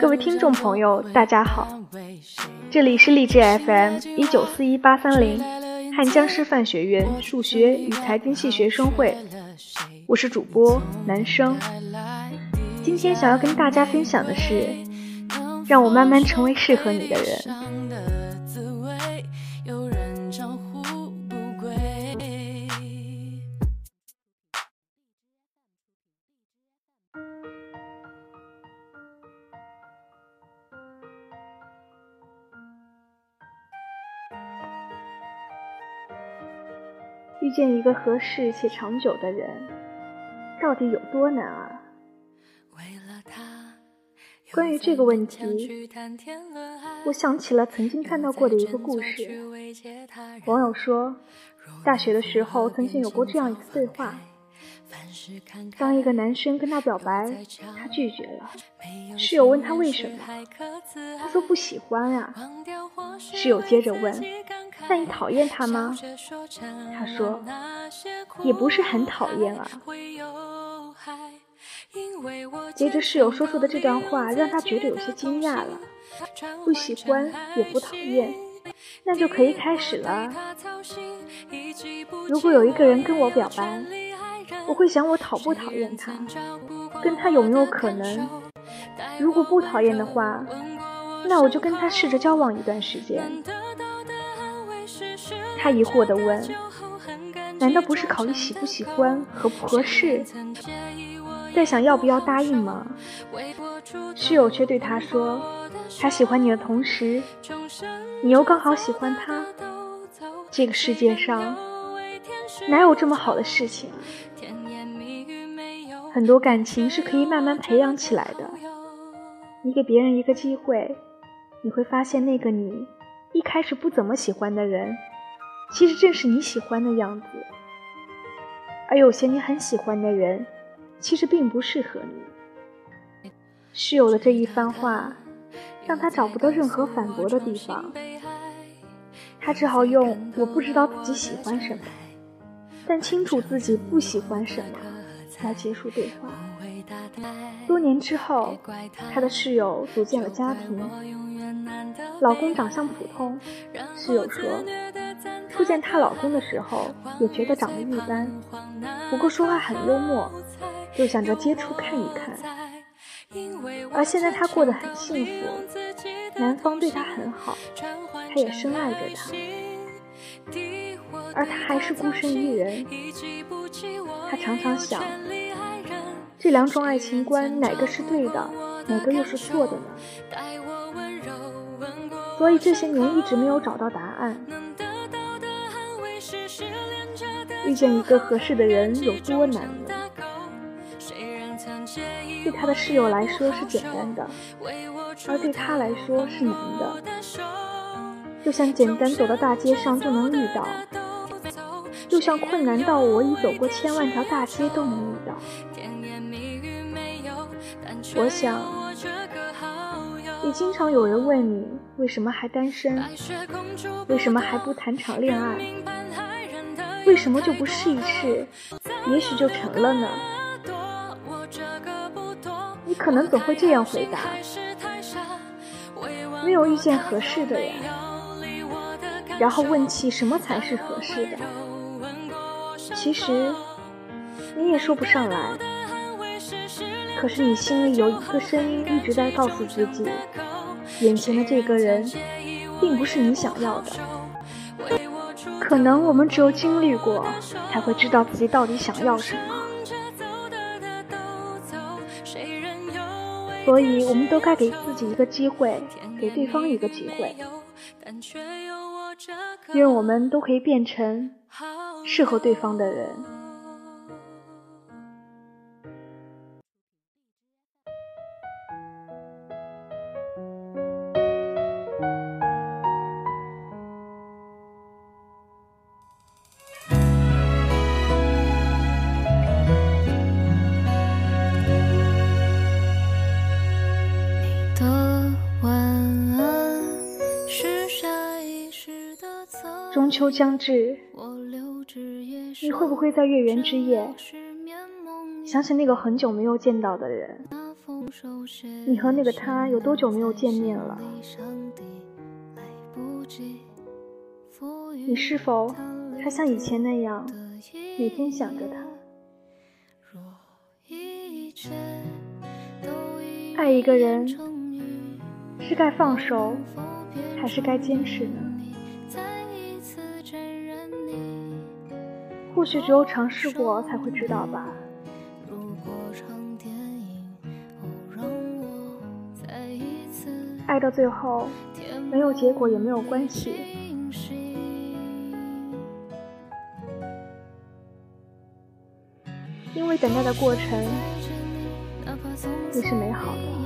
各位听众朋友，大家好，这里是励志 FM 一九四一八三零汉江师范学院数学与财经系学生会，我是主播男生。今天想要跟大家分享的是，让我慢慢成为适合你的人。遇见一个合适且长久的人，到底有多难啊？关于这个问题，我想起了曾经看到过的一个故事。网友说，大学的时候曾经有过这样一次对话：当一个男生跟他表白，他拒绝了，室友问他为什么，他说不喜欢啊。室友接着问。那你讨厌他吗？他说，也不是很讨厌啊。接着室友说出的这段话让他觉得有些惊讶了。不喜欢也不讨厌，那就可以开始了。如果有一个人跟我表白，我会想我讨不讨厌他，跟他有没有可能？如果不讨厌的话，那我就跟他试着交往一段时间。他疑惑地问：“难道不是考虑喜不喜欢、合不合适，在想要不要答应吗？”室友却对他说：“他喜欢你的同时，你又刚好喜欢他。这个世界上哪有这么好的事情？很多感情是可以慢慢培养起来的。你给别人一个机会，你会发现那个你一开始不怎么喜欢的人。”其实正是你喜欢的样子，而有些你很喜欢的人，其实并不适合你。室友的这一番话，让他找不到任何反驳的地方，他只好用“我不知道自己喜欢什么，但清楚自己不喜欢什么”来结束对话。多年之后，他的室友组建了家庭，老公长相普通，室友说。初见她老公的时候，也觉得长得一般，不过说话很幽默，就想着接触看一看。而现在她过得很幸福，男方对她很好，她也深爱着他，而他还是孤身一人。她常常想，这两种爱情观哪个是对的，哪个又是错的呢？所以这些年一直没有找到答案。遇见一个合适的人有多难呢？对他的室友来说是简单的，而对他来说是难的。就像简单走到大街上就能遇到，就像困难到我已走过千万条大街都能遇到。我想，也经常有人问你为什么还单身，为什么还不谈场恋爱？为什么就不试一试？也许就成了呢。你可能总会这样回答：没有遇见合适的人。然后问起什么才是合适的？其实你也说不上来。可是你心里有一个声音一直在告诉自己：眼前的这个人，并不是你想要的。可能我们只有经历过，才会知道自己到底想要什么。所以，我们都该给自己一个机会，给对方一个机会。愿我们都可以变成适合对方的人。秋将至，你会不会在月圆之夜想起那个很久没有见到的人，你和那个他有多久没有见面了？你是否还像以前那样每天想着他？爱一个人是该放手还是该坚持呢？或许只有尝试过才会知道吧。爱到最后没有结果也没有关系，因为等待的过程也是美好的。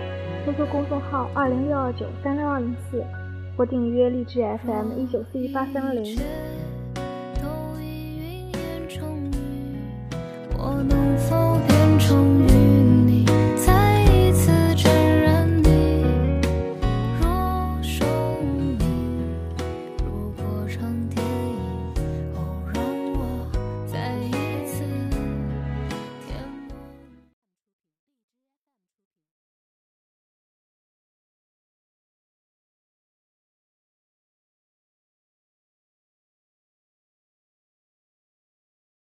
搜索公众号二零六二九三六二零四，或订阅荔枝 FM 一九四一八三六零。我能否变成云？